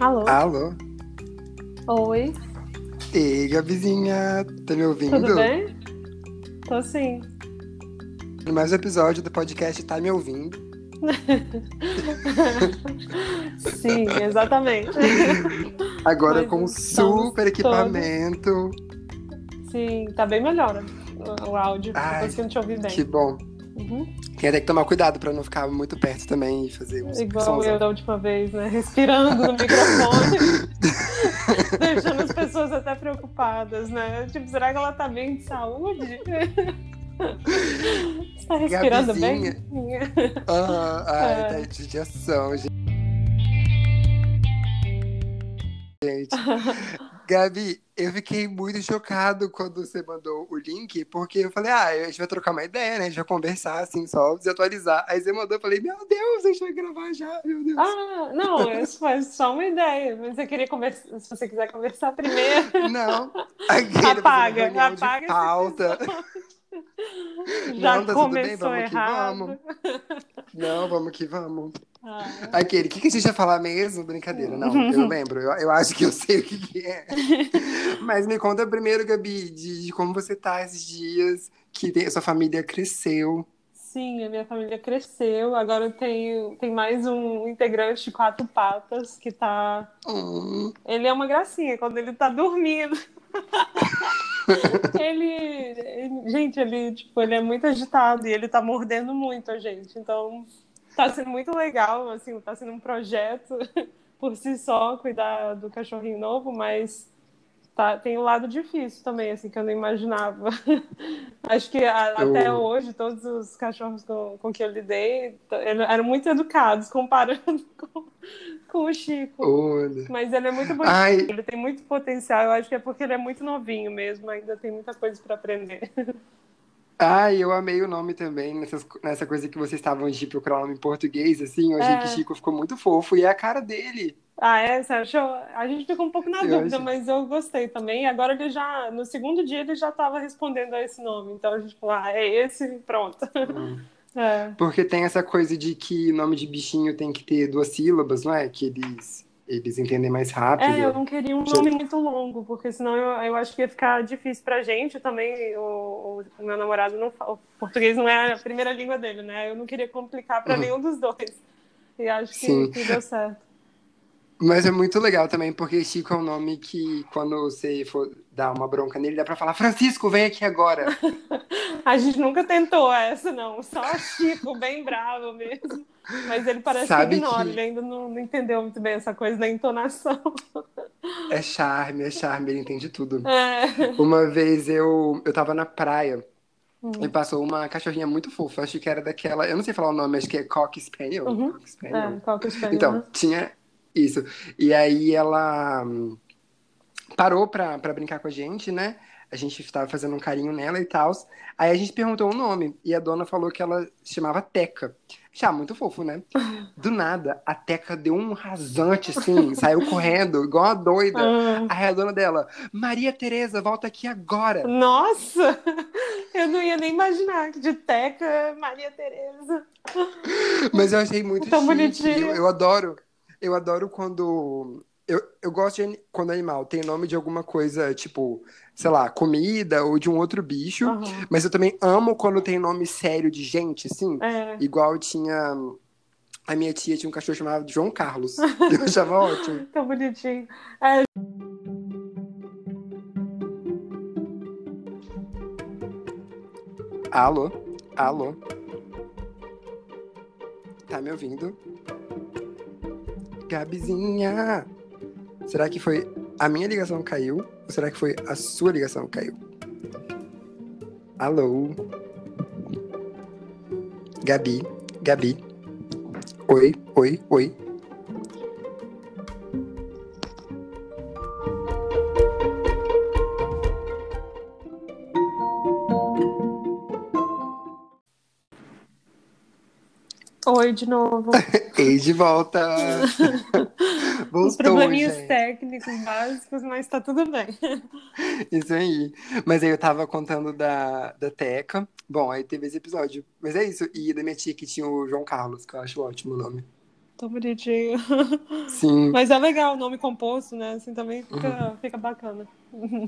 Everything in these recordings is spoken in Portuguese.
Alô? Alô? Oi, Ei, Gabizinha, tá me ouvindo? tudo bem? Tô sim. Mais um episódio do podcast Tá Me Ouvindo. Sim, exatamente. Agora Mas com super equipamento. Sim, tá bem melhor o, áudio. Ai, conseguindo te ouvir bem. Que bom. Uhum. Tem até que tomar cuidado pra não ficar muito perto também e fazer uns Igual eu da última vez, né? Respirando no microfone. deixando as pessoas até preocupadas, né? Tipo, será que ela tá bem de saúde? Você tá respirando bem? Ah, ai, É. tá de judiação, gente. Gente. Gabi, eu fiquei muito chocado quando você mandou o link, porque eu falei, ah, a gente vai trocar uma ideia, né? A gente vai conversar, assim, só desatualizar. Aí você mandou, eu falei, meu Deus, a gente vai gravar já, meu Deus. Ah, não, isso foi só uma ideia. Mas você queria conversar. Se você quiser conversar primeiro, Não, apaga, apaga pauta. já Não, tá bem, começou que errado. vamos. Não, vamos que vamos. Ah, Aquele, o que, que a gente ia falar mesmo? Brincadeira, não, eu lembro, eu, eu acho que eu sei o que, que é. Mas me conta primeiro, Gabi, de, de como você tá esses dias, que tem- sua família cresceu. sim, a minha família cresceu. Agora eu tenho tem mais um integrante de quatro patas que tá. Hum, Ele é uma gracinha quando ele tá dormindo. ele- gente, ele, tipo, ele é muito agitado e ele tá mordendo muito a gente. Então, tá sendo muito legal, assim, tá sendo um projeto por si só cuidar do cachorrinho novo, mas tá, tem um lado difícil também, assim, que eu não imaginava. Acho que a- Eu- até hoje, todos os cachorros com, com que eu lidei eram muito educados, comparando com, com o Chico. olha. Mas ele é muito bonito. Ai, Ele tem muito potencial, eu acho que é porque ele é muito novinho mesmo, ainda tem muita coisa para aprender. ai, eu amei o nome também, nessas, nessa coisa que vocês estavam de procurar o nome em português, assim, eu achei É. que Chico ficou muito fofo, e é a cara dele. Ah, é? Você achou? A gente ficou um pouco na dúvida, mas eu gostei também. Agora ele já, no segundo dia, ele já estava respondendo a esse nome. Então a gente falou, ah, é esse, pronto. Hum. É. Porque tem essa coisa de que nome de bichinho tem que ter duas sílabas, não é? Que eles, eles entendem mais rápido. É, eu não queria um nome muito longo, porque senão eu, eu acho que ia ficar difícil pra gente também. O, o meu namorado não fala, o português não é a primeira língua dele, né? Eu não queria complicar pra Uhum. nenhum dos dois. E acho que, que deu certo. Mas é muito legal também, porque Chico é um nome que, quando você for dar uma bronca nele, dá pra falar: Francisco, vem aqui agora. A gente nunca tentou essa, não. Só Chico, bem bravo mesmo. Mas ele parece Sabe que ignora, que- ele ainda não, não entendeu muito bem essa coisa da entonação. É charme, é charme, ele entende tudo. É. Uma vez eu, eu tava na praia Hum. e passou uma cachorrinha muito fofa, acho que era daquela, eu não sei falar o nome, acho que é Cock Spaniel. Uhum. Cock Spaniel. É, o espanhol, Então, né? tinha isso. E aí ela hum, parou pra, pra brincar com a gente, né? A gente tava fazendo um carinho nela e tal. Aí a gente perguntou o nome. E a dona falou que ela se chamava Teca. Já, muito fofo, né? Do nada, a Teca deu um rasante, assim, saiu correndo, igual uma doida. Ah, Aí a dona dela, Maria Tereza, volta aqui agora. nossa! Eu não ia nem imaginar que de Teca, Maria Tereza. Mas eu achei muito Tão chique. bonitinho. Eu, eu adoro. Eu adoro quando. Eu, eu gosto de quando animal tem nome de alguma coisa, tipo, sei lá, comida ou de um outro bicho. Aham. Mas eu também amo quando tem nome sério de gente, assim. É. Igual tinha. A minha tia tinha um cachorro chamado João Carlos. Eu achava ótimo. Tão bonitinho. É, Alô? Alô? Tá me ouvindo? Gabizinha! Será que foi a minha ligação caiu? Ou será que foi a sua ligação caiu? Alô? Gabi? Gabi? Oi, oi, oi. De novo. Ei, de volta! Voltou, probleminhas gente. técnicos básicos, mas tá tudo bem. Isso aí. Mas aí eu tava contando da, da Teca. Bom, aí teve esse episódio. Mas é isso. E da minha tia que tinha o João Carlos, que eu acho ótimo o nome. Tão bonitinho. Sim. Mas é legal o nome composto, né? Assim também fica, fica bacana.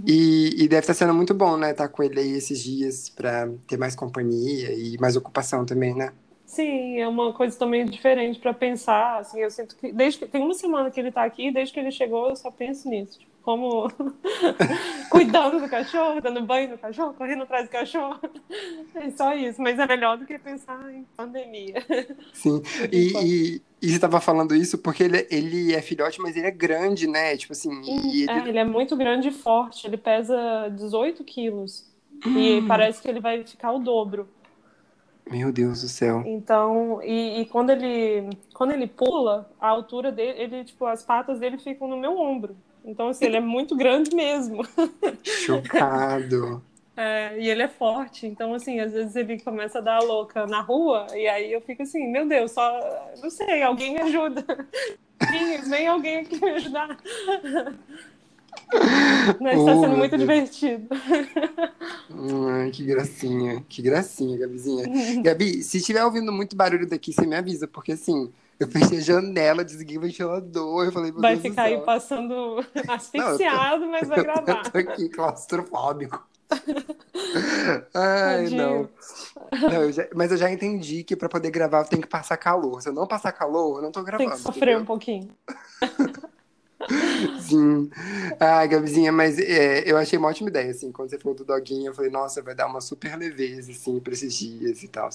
E, e deve estar sendo muito bom, né? Estar com ele aí esses dias pra ter mais companhia e mais ocupação também, né? Sim, é uma coisa também diferente para pensar. Assim, eu sinto que desde que tem uma semana que ele tá aqui, desde que ele chegou, eu só penso nisso. Tipo, como cuidando do cachorro, dando banho no cachorro, correndo atrás do cachorro. É só isso, mas é melhor do que pensar em pandemia. Sim. E, e, e você estava falando isso porque ele, ele é filhote, mas ele é grande, né? Tipo assim. E ele... É, ele é muito grande e forte. Ele pesa 18 quilos. Hum. E parece que ele vai ficar o dobro. Meu Deus do céu. Então, e, e, quando ele quando ele pula, a altura dele, ele, tipo, as patas dele ficam no meu ombro. Então, assim, ele é muito grande mesmo. Chocado. É, e ele é forte, então assim, às vezes ele começa a dar a louca na rua, e aí eu fico assim, meu Deus, só não sei, alguém me ajuda. Vem alguém aqui me ajudar. Mas está sendo muito Deus. divertido. Ai, que gracinha, que gracinha, Gabizinha. Gabi, se estiver ouvindo muito barulho daqui, você me avisa, porque assim, eu fechei a janela, desliguei o ventilador, eu falei, Vai Deus ficar aí passando asfixiado, Não, tô, mas vai gravar. Eu tô aqui claustrofóbico. Ai, não. não eu já, mas eu já entendi que para poder gravar eu tenho que passar calor. Se eu não passar calor, eu não tô gravando. Tem que sofrer entendeu? um pouquinho. Sim. Ah, Gabizinha, mas é, eu achei uma ótima ideia, assim, quando você falou do doguinho, eu falei, nossa, vai dar uma super leveza, assim, pra esses dias e tal.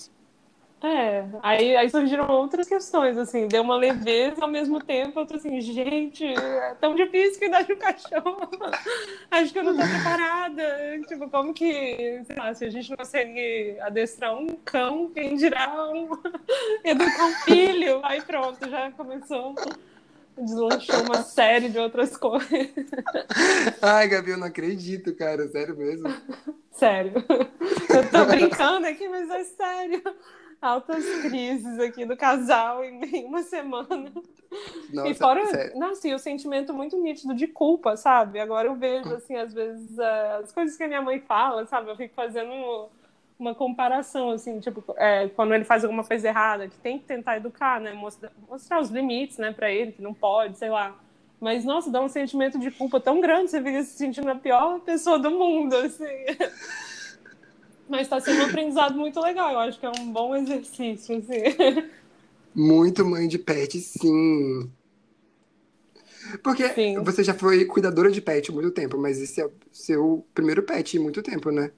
É, aí, aí surgiram outras questões, assim, deu uma leveza ao mesmo tempo, eu tô assim, gente, é tão difícil cuidar de um cachorro, acho que eu não tô preparada, tipo, como que, sei lá, se a gente não consegue adestrar um cão, quem dirá um... educar um filho, aí pronto, já começou deslanchou uma série de outras coisas. Ai, Gabi, eu não acredito, cara. Sério mesmo? Sério. Eu tô brincando aqui, mas é sério. Altas crises aqui do casal em uma semana. Nossa, e fora, sério. não, assim, o sentimento muito nítido de culpa, sabe? Agora eu vejo, assim, às vezes, as coisas que a minha mãe fala, sabe? Eu fico fazendo uma comparação, assim, tipo, é, quando ele faz alguma coisa errada, que tem que tentar educar, né? Mostrar, mostrar os limites, né, pra ele, que não pode, sei lá. Mas, nossa, dá um sentimento de culpa tão grande, você fica se sentindo a pior pessoa do mundo, assim. Mas está sendo um aprendizado muito legal, eu acho que é um bom exercício, assim. Muito mãe de pet, sim. Porque sim. você já foi cuidadora de pet há muito tempo, mas esse é o seu primeiro pet há muito tempo, né?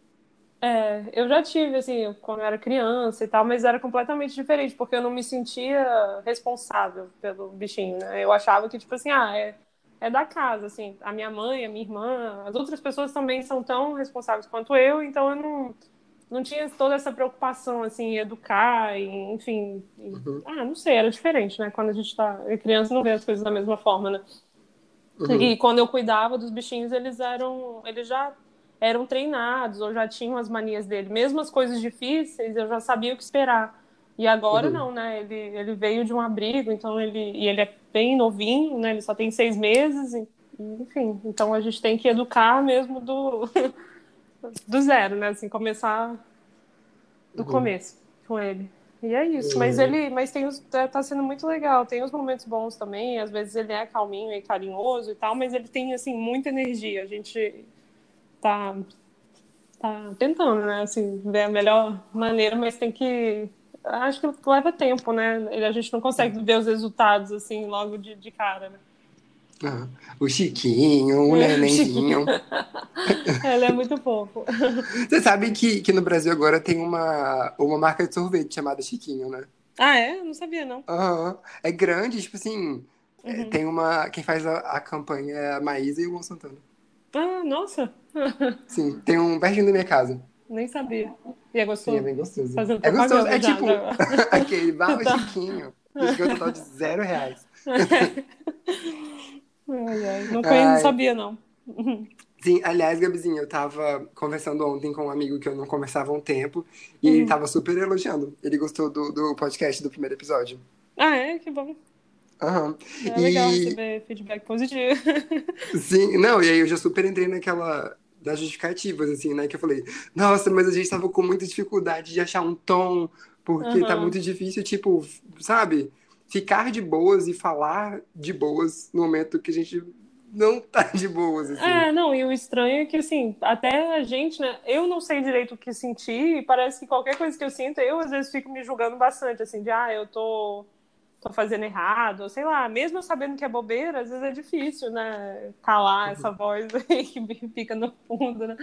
É, eu já tive, assim, quando eu era criança e tal, mas era completamente diferente, porque eu não me sentia responsável pelo bichinho, né? Eu achava que, tipo assim, ah, é, é da casa, assim, a minha mãe, a minha irmã, as outras pessoas também são tão responsáveis quanto eu, então eu não, não tinha toda essa preocupação, assim, em educar, e, enfim, e, uhum. ah, não sei, era diferente, né? Quando a gente tá, é criança não vê as coisas da mesma forma, né? Uhum. E quando eu cuidava dos bichinhos, eles eram, eles já eram treinados ou já tinham as manias dele. Mesmo as coisas difíceis, eu já sabia o que esperar. E agora uhum. não, né? Ele, ele veio de um abrigo, então ele e ele é bem novinho, né? Ele só tem seis meses, e, enfim. Então a gente tem que educar mesmo do do zero, né? Assim, começar do uhum. começo com ele. E é isso. Uhum. Mas ele, mas tem os, tá, tá sendo muito legal. Tem os momentos bons também. Às vezes ele é calminho e carinhoso e tal, mas ele tem assim muita energia. A gente tá, tá tentando, né? Assim, ver a melhor maneira, mas tem que. Acho que leva tempo, né? A gente não consegue ver os resultados assim logo de, de cara, né? Ah, o Chiquinho, o é, nenenzinho. Ela é muito fofo. Você sabe que, que no Brasil agora tem uma, uma marca de sorvete chamada Chiquinho, né? Ah, é? não sabia, não. Uhum. É grande, tipo assim. É, uhum. Tem uma. Quem faz a, a campanha é a Maísa e o Luan Santana. Ah, nossa! Sim, tem um pertinho da minha casa. Nem sabia. E é gostoso? Sim, é bem gostoso. Fazendo é gostoso, é tipo aquele barro tá. chiquinho. Isso total de zero reais. ai, ai. Não, conheço, não sabia, não. Sim, aliás, Gabizinha, eu tava conversando ontem com um amigo que eu não conversava há um tempo e uhum. ele tava super elogiando. Ele gostou do, do podcast do primeiro episódio. Ah, é? Que bom. É legal e... receber feedback positivo. Sim, não, e aí eu já super entrei naquela das justificativas, assim, né? Que eu falei, nossa, mas a gente tava com muita dificuldade de achar um tom, porque uhum. tá muito difícil, tipo, sabe? ficar de boas e falar de boas no momento que a gente não tá de boas, assim. É, não, e o estranho é que, assim, até a gente, né, eu não sei direito o que sentir, e parece que qualquer coisa que eu sinto, eu às vezes fico me julgando bastante, assim, de, ah, eu tô, fazendo errado, sei lá, mesmo sabendo que é bobeira, às vezes é difícil, né, calar essa voz aí que fica no fundo, né.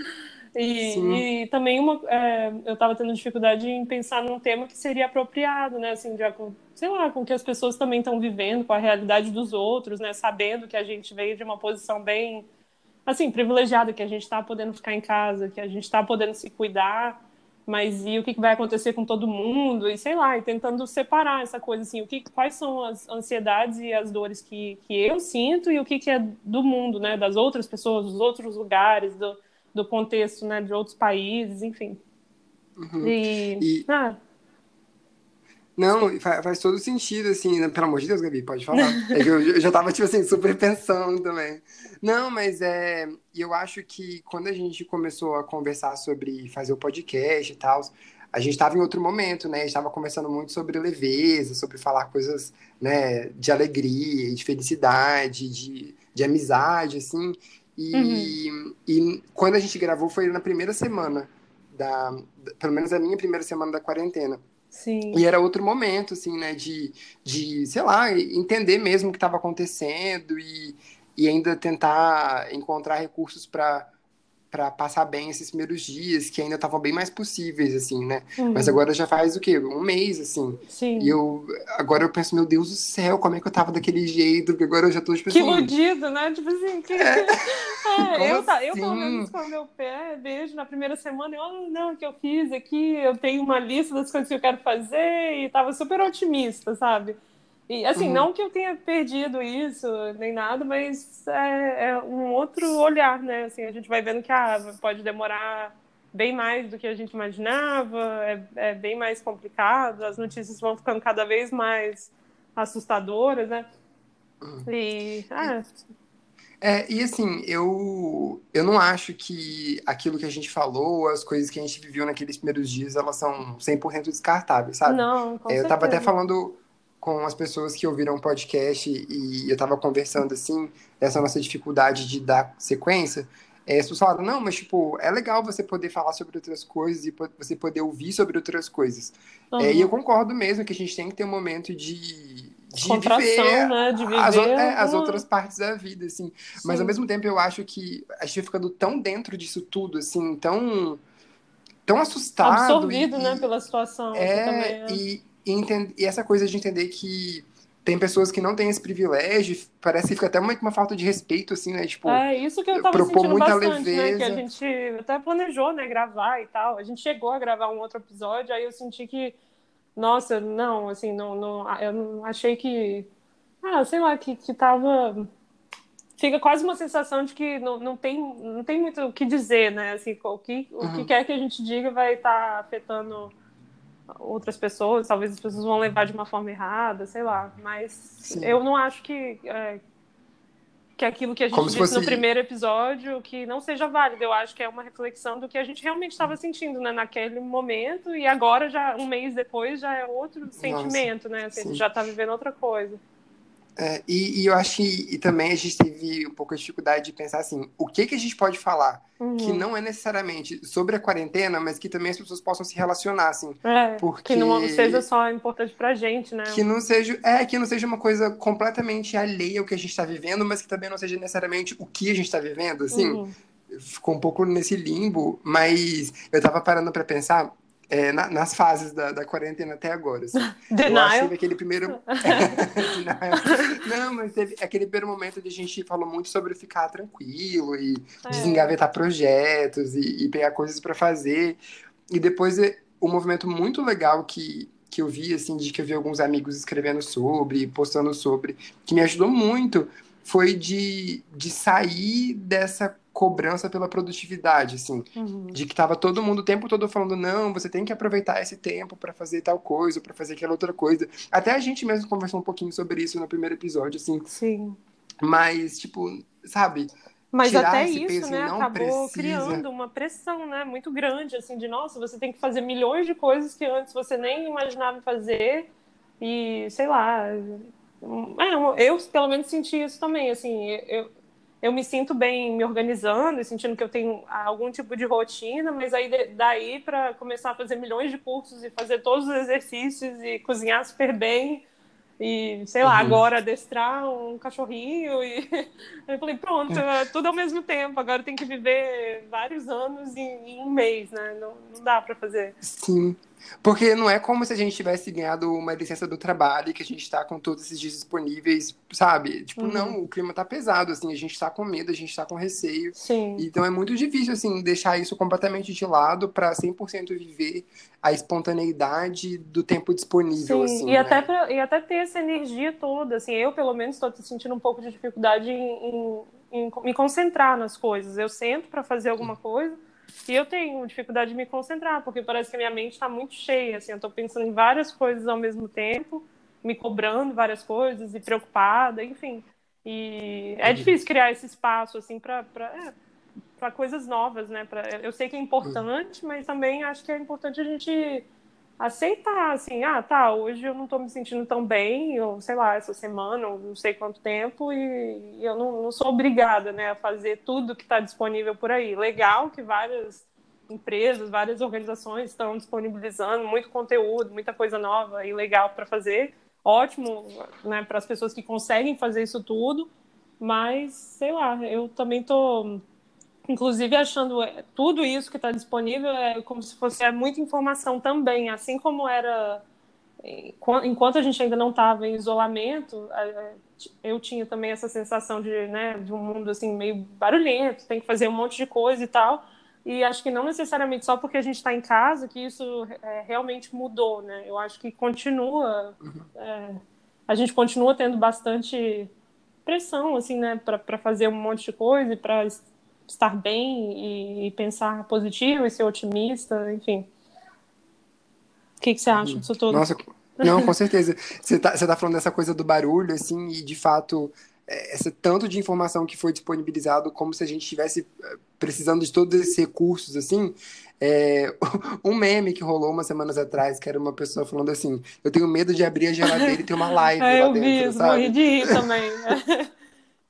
E, e também uma, é, eu estava tendo dificuldade em pensar num tema que seria apropriado, né, assim, de, sei lá, com que as pessoas também estão vivendo, com a realidade dos outros, né, sabendo que a gente veio de uma posição bem, assim, privilegiada, que a gente está podendo ficar em casa, que a gente está podendo se cuidar, mas e o que vai acontecer com todo mundo, e sei lá, e tentando separar essa coisa, assim, o que, quais são as ansiedades e as dores que, que eu sinto e o que, que é do mundo, né, das outras pessoas, dos outros lugares, do do contexto né, de outros países, enfim. Uhum. E... e... Ah. Não, faz, faz, todo sentido, assim, né? pelo amor de Deus, Gabi, pode falar. É eu, eu, já tava, tipo assim, super pensando também. Não, mas é. Eu acho que quando a gente começou a conversar sobre fazer o podcast e tal, a gente estava em outro momento, né? A gente estava conversando muito sobre leveza, sobre falar coisas, né, de alegria, de felicidade, de, de amizade, assim. E, uhum. e quando a gente gravou foi na primeira semana da, pelo menos a minha primeira semana da quarentena. Sim. E era outro momento, assim, né, de, de sei lá, entender mesmo o que estava acontecendo e, e ainda tentar encontrar recursos para para passar bem esses primeiros dias, que ainda estavam bem mais possíveis, assim, né? Uhum. Mas agora já faz o quê? Um mês, assim. Sim. E eu, agora eu penso, meu Deus do céu, como é que eu tava daquele jeito? Porque agora eu já tô, tipo assim... Que iludido, né? Tipo assim, que... É. é eu, tá, eu, pelo assim? menos, com o meu pé, beijo na primeira semana, eu, oh, não, o que eu fiz aqui, eu tenho uma lista das coisas que eu quero fazer, e tava super otimista, sabe? E assim, uhum. não que eu tenha perdido isso, nem nada, mas é, é, um outro olhar, né? Assim, a gente vai vendo que ah, pode demorar bem mais do que a gente imaginava, é, é bem mais complicado, as notícias vão ficando cada vez mais assustadoras, né? E. Ah, é, e assim, eu, eu não acho que aquilo que a gente falou, as coisas que a gente viveu naqueles primeiros dias, elas são 100% descartáveis, sabe? Não, com é, Eu tava até falando com as pessoas que ouviram o podcast e eu tava conversando assim, essa nossa dificuldade de dar sequência, é, as pessoas falaram, não, mas tipo, é legal você poder falar sobre outras coisas e você poder ouvir sobre outras coisas. Uhum. É, e eu concordo mesmo que a gente tem que ter um momento de, de viver, né? De viver as, é, as, outras partes da vida, assim. Sim. Mas ao mesmo tempo eu acho que a gente ficando tão dentro disso tudo, assim, tão, tão assustado. Absorvido, e, né, pela situação. É, também, é. E, e, e, essa coisa de entender que tem pessoas que não têm esse privilégio, parece que fica até uma, uma falta de respeito, assim, né? Tipo, é, isso que eu tava propor sentindo muita bastante, leveza. né? Que a gente até planejou, né, gravar e tal. A gente chegou a gravar um outro episódio, aí eu senti que, nossa, não, assim, não, não eu não achei que, ah, sei lá, que, que tava... Fica quase uma sensação de que não, não, tem, não tem muito o que dizer, né? Assim, o que, o que uhum. quer que a gente diga vai estar tá afetando outras pessoas, talvez as pessoas vão levar de uma forma errada, sei lá. Mas Sim. eu não acho que, é, que aquilo que a gente Como disse fosse... no primeiro episódio que não seja válido. Eu acho que é uma reflexão do que a gente realmente estava sentindo né, naquele momento e agora, já um mês depois, já é outro sentimento, Nossa, né? Assim, a gente já está vivendo outra coisa. É, e, e, eu acho que e também a gente teve um pouco de dificuldade de pensar assim, o que que a gente pode falar uhum. que não é necessariamente sobre a quarentena, mas que também as pessoas possam se relacionar, assim. É, porque... que não seja só importante pra gente, né? Que não seja, é, que não seja uma coisa completamente alheia ao que a gente está vivendo, mas que também não seja necessariamente o que a gente está vivendo, assim. Uhum. Ficou um pouco nesse limbo, mas eu tava parando para pensar é, na, nas fases da, da, quarentena até agora. Assim. Eu acho que teve aquele primeiro. Não, mas teve aquele primeiro momento de a gente falou muito sobre ficar tranquilo e é. desengavetar projetos e, e pegar coisas para fazer. E depois é, um movimento muito legal que, que eu vi, assim, de que eu vi alguns amigos escrevendo sobre, postando sobre, que me ajudou muito, foi de, de sair dessa cobrança pela produtividade, assim, uhum. de que tava todo mundo o tempo todo falando não, você tem que aproveitar esse tempo para fazer tal coisa, para fazer aquela outra coisa. Até a gente mesmo conversou um pouquinho sobre isso no primeiro episódio, assim. Sim. Mas tipo, sabe? Mas até isso, né, acabou precisa. criando uma pressão, né, muito grande, assim, de nossa, você tem que fazer milhões de coisas que antes você nem imaginava fazer E, sei lá, é, eu pelo menos senti isso também, assim, eu, eu me sinto bem me organizando e sentindo que eu tenho algum tipo de rotina, mas aí daí para começar a fazer milhões de cursos e fazer todos os exercícios e cozinhar super bem e sei lá, uhum. agora adestrar um cachorrinho e eu falei, pronto, é tudo ao mesmo tempo, agora tem que viver vários anos em, em um mês, né? Não, não dá para fazer. Sim. Porque não é como se a gente tivesse ganhado uma licença do trabalho e que a gente tá com todos esses dias disponíveis, sabe? Tipo, uhum. não, o clima tá pesado, assim, a gente tá com medo, a gente tá com receio. Sim. Então é muito difícil, assim, deixar isso completamente de lado para 100% viver a espontaneidade do tempo disponível, Sim. assim, e, né? até pra, e até ter essa energia toda, assim, eu pelo menos estou sentindo um pouco de dificuldade em, em, em me concentrar nas coisas. Eu sento para fazer alguma coisa e eu tenho dificuldade de me concentrar, porque parece que a minha mente está muito cheia, assim, eu estou pensando em várias coisas ao mesmo tempo, me cobrando várias coisas e preocupada, enfim. E é difícil criar esse espaço, assim, para é, coisas novas, né? Pra, eu sei que é importante, mas também acho que é importante a gente aceitar, assim, ah, tá, hoje eu não estou me sentindo tão bem, ou sei lá, essa semana, ou não sei quanto tempo, e, e eu não, não, sou obrigada, né, a fazer tudo que está disponível por aí. Legal que várias empresas, várias organizações estão disponibilizando muito conteúdo, muita coisa nova e legal para fazer. Ótimo, né, para as pessoas que conseguem fazer isso tudo, mas sei lá, eu também tô inclusive achando é, tudo isso que está disponível é como se fosse é muita informação também, assim como era enquanto a gente ainda não estava em isolamento, eu tinha também essa sensação de, né, de um mundo assim meio barulhento, tem que fazer um monte de coisa e tal. E acho que não necessariamente só porque a gente está em casa que isso é, realmente mudou, né? Eu acho que continua, uhum. é, a gente continua tendo bastante pressão, assim, né, para fazer um monte de coisa e para estar bem e, pensar positivo e ser otimista, enfim. O que, que você acha disso tudo? Nossa, não, com certeza. Você está tá falando dessa coisa do barulho, assim, e de fato, é, esse tanto de informação que foi disponibilizado, como se a gente estivesse é, precisando de todos esses recursos, assim. É, um meme que rolou umas semanas atrás, que era uma pessoa falando assim: Eu tenho medo de abrir a geladeira e ter uma live. é, lá eu dentro, vi sabe? morri de rir também.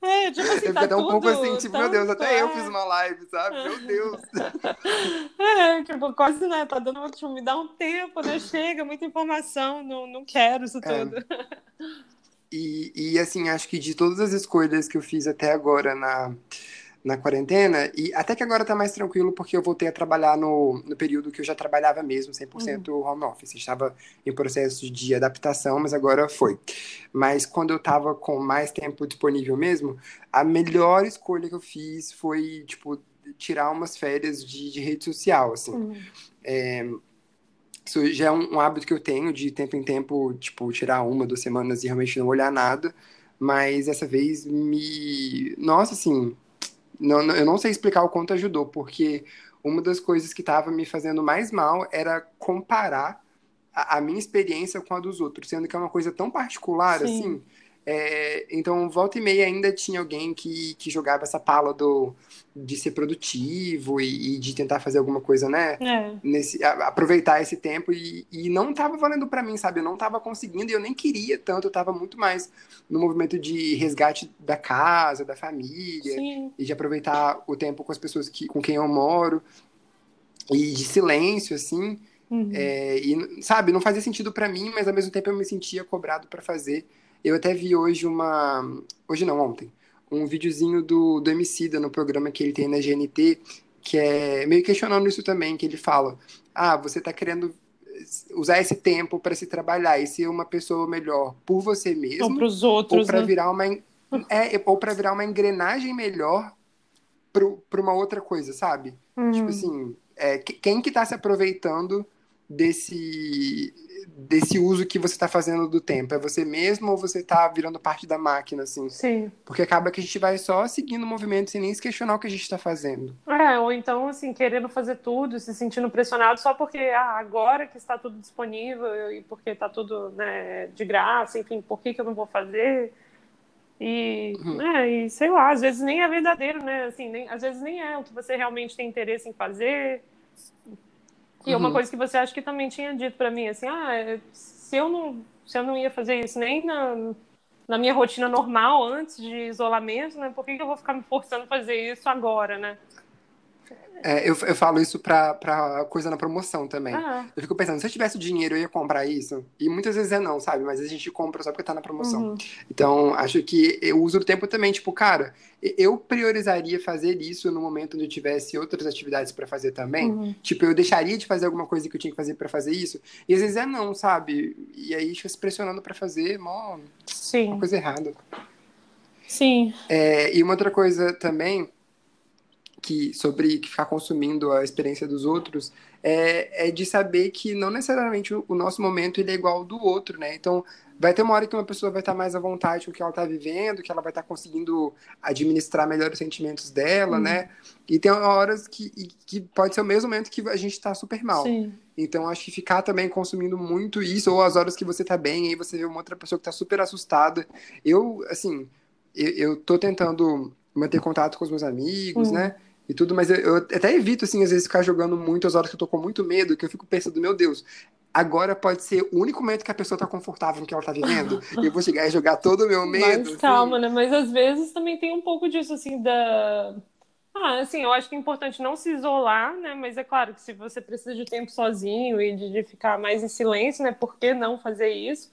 É, tipo assim, tá até um pouco assim, tipo, meu Deus, até é... eu fiz uma live, sabe? Meu Deus. É, tipo, quase, né, tá dando, tipo, me dá um tempo, né, chega, muita informação, não, não quero isso é. tudo. É. E, e, assim, acho que de todas as escolhas que eu fiz até agora na na quarentena, e até que agora tá mais tranquilo, porque eu voltei a trabalhar no, no período que eu já trabalhava mesmo, 100% uhum. home office. Estava em processo de adaptação, mas agora foi. Mas quando eu tava com mais tempo disponível mesmo, a melhor escolha que eu fiz foi, tipo, tirar umas férias de, de rede social, assim. Uhum. É, isso já é um, um, hábito que eu tenho de tempo em tempo, tipo, tirar uma, duas semanas e realmente não olhar nada. Mas essa vez me. Nossa, assim, não, não, eu não sei explicar o quanto ajudou, porque uma das coisas que estava me fazendo mais mal era comparar a, a, minha experiência com a dos outros, sendo que é uma coisa tão particular, Sim. assim. É, então, volta e meia ainda tinha alguém que, que jogava essa pala do, de ser produtivo e, e de tentar fazer alguma coisa, né? É. Nesse, a, aproveitar esse tempo e, e não tava valendo para mim, sabe? Eu não tava conseguindo e eu nem queria tanto, eu tava muito mais no movimento de resgate da casa, da família Sim. e de aproveitar o tempo com as pessoas que, com quem eu moro e de silêncio, assim. Uhum. É, e, sabe, não fazia sentido para mim, mas ao mesmo tempo eu me sentia cobrado para fazer. Eu até vi hoje uma. Hoje não, ontem. Um videozinho do, do Emicida no programa que ele tem na GNT, que é meio questionando isso também, que ele fala: Ah, você está querendo usar esse tempo para se trabalhar e ser uma pessoa melhor por você mesmo. Ou para os outros. Ou para né? virar uma. É, ou para virar uma engrenagem melhor para uma outra coisa, sabe? Uhum. Tipo assim, é, quem que está se aproveitando desse desse uso que você está fazendo do tempo? É você mesmo ou você está virando parte da máquina, assim? Sim. Porque acaba que a gente vai só seguindo o movimento sem nem se questionar o que a gente está fazendo. É, ou então, assim, querendo fazer tudo, se sentindo pressionado só porque ah, agora que está tudo disponível e porque está tudo né, de graça, enfim, por que, que eu não vou fazer? E, uhum. é, e sei lá, às vezes nem é verdadeiro, né? Assim, nem, às vezes nem é o que você realmente tem interesse em fazer Que é uma coisa que você acha que também tinha dito para mim, assim, ah, se eu não, se eu não ia fazer isso nem na, na minha rotina normal antes de isolamento, né? Por que, que eu vou ficar me forçando a fazer isso agora, né? É, eu, eu falo isso pra, pra coisa na promoção também. Ah. Eu fico pensando, se eu tivesse dinheiro, eu ia comprar isso. E muitas vezes é não, sabe? Mas a gente compra só porque tá na promoção. Uhum. Então, acho que eu uso o tempo também, tipo, cara, eu priorizaria fazer isso no momento onde eu tivesse outras atividades para fazer também. Uhum. Tipo, eu deixaria de fazer alguma coisa que eu tinha que fazer para fazer isso. E às vezes é não, sabe? E aí fica se pressionando para fazer, mó, Sim. uma coisa errada. Sim. É, e uma outra coisa também que sobre ficar consumindo a experiência dos outros é, é de saber que não necessariamente o, o, nosso momento ele é igual ao do outro, né? Então vai ter uma hora que uma pessoa vai estar mais à vontade com o que ela está vivendo, que ela vai estar conseguindo administrar melhor os sentimentos dela, uhum. né? E tem horas que, que pode ser o mesmo momento que a gente está super mal. Sim. Então acho que ficar também consumindo muito isso, ou as horas que você está bem, aí você vê uma outra pessoa que está super assustada. Eu, assim, eu, eu tô tentando manter contato com os meus amigos, uhum. né? E tudo, mas eu, eu, até evito, assim, às vezes ficar jogando muito as horas que eu tô com muito medo, que eu fico pensando, meu Deus, agora pode ser o único momento que a pessoa tá confortável com o que ela tá vivendo, e eu vou chegar e jogar todo o meu medo. Mas assim. calma, né? Mas às vezes também tem um pouco disso, assim, da... Ah, assim, eu acho que é importante não se isolar, né? Mas é claro que se você precisa de tempo sozinho e de, de ficar mais em silêncio, né? Por que não fazer isso?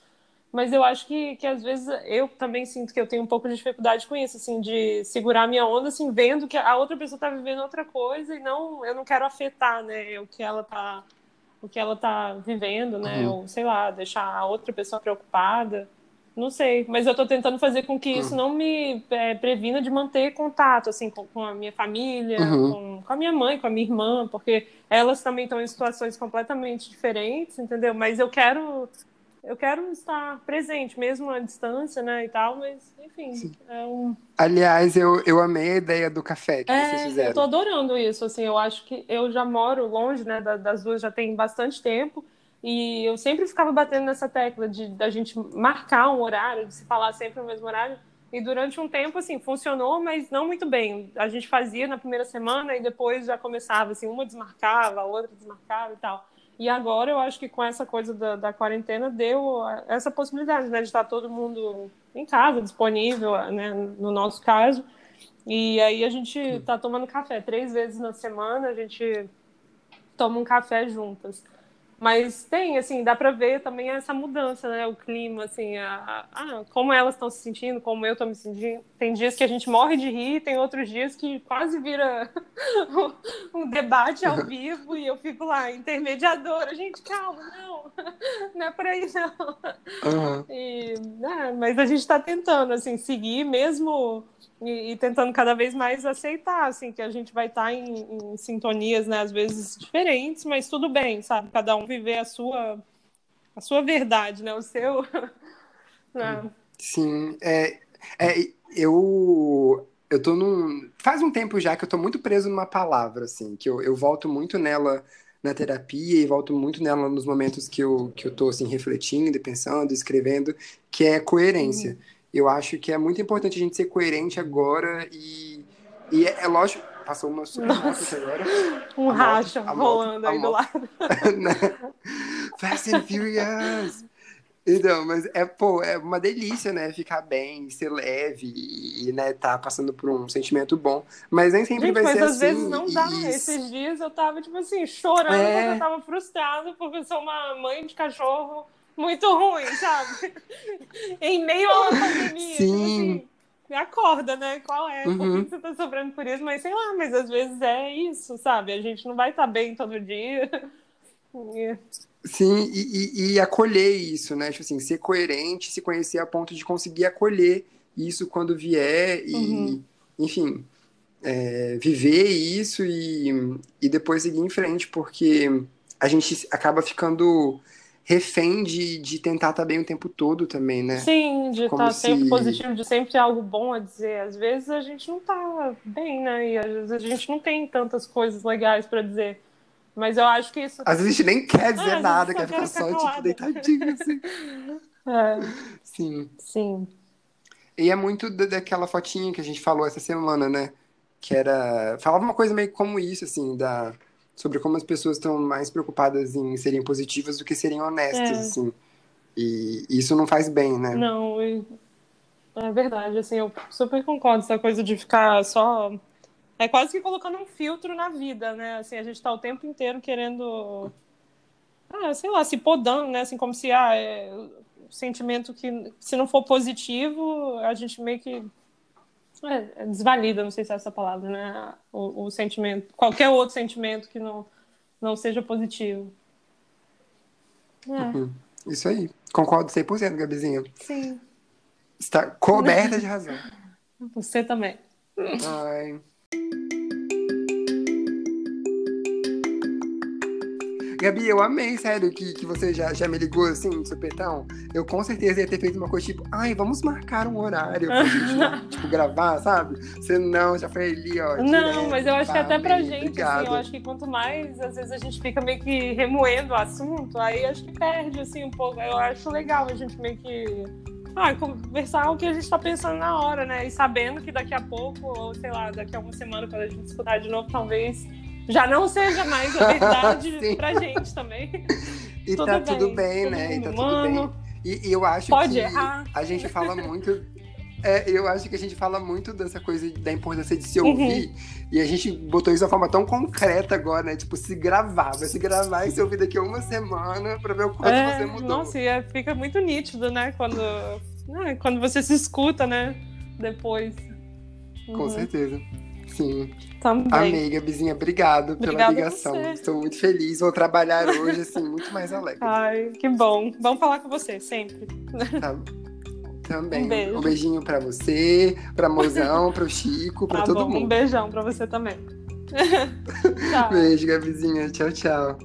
Mas eu acho que, que às vezes eu também sinto que eu tenho um pouco de dificuldade com isso, assim, de segurar minha onda, assim, vendo que a outra pessoa está vivendo outra coisa e não, eu não quero afetar, né, o que ela tá, o que ela tá vivendo, né, uhum. ou sei lá, deixar a outra pessoa preocupada, não sei, mas eu estou tentando fazer com que isso uhum. não me é, previna de manter contato, assim, com, com a minha família, uhum. com, com, a minha mãe, com a minha irmã, porque elas também estão em situações completamente diferentes, entendeu? Mas eu quero eu quero estar presente, mesmo à distância, né, e tal, mas, enfim, é um... Aliás, eu, eu amei a ideia do café que é, vocês fizeram. eu tô adorando isso, assim, eu acho que eu já moro longe, né, das duas já tem bastante tempo, e eu sempre ficava batendo nessa tecla de da gente marcar um horário, de se falar sempre no mesmo horário, e durante um tempo, assim, funcionou, mas não muito bem. A gente fazia na primeira semana e depois já começava, assim, uma desmarcava, a outra desmarcava e tal. E agora eu acho que com essa coisa da, da quarentena deu essa possibilidade, né, de estar todo mundo em casa, disponível, né, no nosso caso. E aí a gente está tomando café três vezes na semana, a gente toma um café juntas. Mas tem, assim, dá para ver também essa mudança, né? O clima, assim, a, a como elas estão se sentindo, como eu estou me sentindo. Tem dias que a gente morre de rir, tem outros dias que quase vira um debate ao vivo e eu fico lá, intermediadora. Gente, calma, não, não é por aí, não. Uhum. E, né, mas a gente está tentando, assim, seguir mesmo e, e, tentando cada vez mais aceitar, assim, que a gente vai estar tá em, em, sintonias, né, às vezes diferentes, mas tudo bem, sabe? Cada um viver a sua, a sua verdade, né? O seu. né? Sim, é, é, eu eu tô num. Faz um tempo já que eu tô muito preso numa palavra, assim, que eu, eu volto muito nela na terapia e volto muito nela nos momentos que eu, que eu tô, assim, refletindo, pensando, escrevendo, que é coerência. Uhum eu acho que é muito importante a gente ser coerente agora e, e é, é lógico. Passou uma super moto agora. Um a racha moto, rolando aí do lado. Né? Fast and Furious! Então, mas é, pô, é uma delícia, né? Ficar bem, ser leve e, né, tá passando por um sentimento bom. Mas nem sempre Gente, vai ser assim. Mas às vezes não dá. E... Esses dias eu tava, tipo assim, chorando é... porque eu tava frustrada porque eu sou uma mãe de cachorro muito ruim, sabe? em meio a uma pandemia. Sim. Tipo assim, acorda, né? Qual é? Uhum. Por que você tá sofrendo por isso? Mas sei lá, mas às vezes é isso, sabe? A gente não vai estar tá bem todo dia. Sim, e, e, e, acolher isso, né? Tipo assim, ser coerente, se conhecer a ponto de conseguir acolher isso quando vier e, uhum. enfim, é, viver isso e, e depois seguir em frente, porque a gente acaba ficando refém de, de tentar estar tá bem o tempo todo também, né? Sim, de estar tá se... sempre positivo, de sempre ter algo bom a dizer. Às vezes a gente não tá bem, né? E às vezes a gente não tem tantas coisas legais para dizer. Mas eu acho que isso. Às vezes a gente nem quer dizer ah, nada, quer ficar só, tipo, deitadinho, assim. É. Sim. Sim. E é muito daquela fotinha que a gente falou essa semana, né? Que era. Falava uma coisa meio como isso, assim, da sobre como as pessoas estão mais preocupadas em serem positivas do que serem honestas, É. assim. E isso não faz bem, né? Não, é verdade, assim, eu super concordo essa coisa de ficar só. É quase que colocando um filtro na vida, né? Assim, a gente tá o tempo inteiro querendo. Ah, sei lá, se podando, né? Assim, como se ah, é, o sentimento que, se não for positivo, a gente meio que. É, é desvalida, não sei se é essa palavra, né? O, o sentimento, qualquer outro sentimento que não, não seja positivo. É, Isso aí. Concordo 100%, Gabizinha. sim. Está coberta de razão. Você também. Ai. Gabi, eu amei, sério, que, que você já, já me ligou assim, de supetão. Eu com certeza ia ter feito uma coisa tipo, ai, vamos marcar um horário pra gente, tipo, gravar, sabe? Você não, já foi ali, ó. Não, direto, mas eu acho que até pra gente, obrigado. assim, eu acho que quanto mais, às vezes, a gente fica meio que remoendo o assunto, aí acho que perde, assim, um pouco. Eu acho legal a gente meio que. Ah, conversar o que a gente tá pensando na hora, né? E sabendo que daqui a pouco, ou sei lá, daqui a uma semana, quando a gente escutar de novo, talvez já não seja mais a verdade Sim. pra gente também. E tudo tá bem, tudo bem, né? E tá mundo tudo bem. humano. E, e eu acho Pode que errar. a gente fala muito. É, eu acho que a gente fala muito dessa coisa da importância de se Uhum. ouvir. E a gente botou isso de uma forma tão concreta agora, né? Tipo, se gravar. Vai se gravar e se ouvir daqui a uma semana pra ver o quanto É, você mudou. nossa, e é- fica muito nítido, né? Quando, né, quando você se escuta, né? Depois. Com Uhum. certeza. Sim. Também. Amei, Gabizinha. Obrigado pela Obrigada a ligação. Estou muito feliz. Vou trabalhar hoje, assim, muito mais alegre. Ai, que bom. Vamos falar com você sempre. Tá? Também. Um beijo. beijinho pra você, pra Mozão, pro Chico, pra Tá todo bom, um mundo. beijão pra você também. Tchau. Beijo, Gabizinha. Tchau, tchau.